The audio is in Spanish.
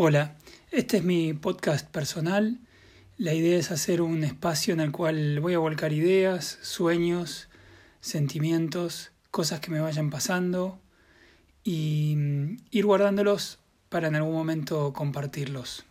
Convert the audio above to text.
Hola, este es mi podcast personal. La idea es hacer un espacio en el cual voy a volcar ideas, sueños, sentimientos, cosas que me vayan pasando y mm, ir guardándolos para en algún momento compartirlos.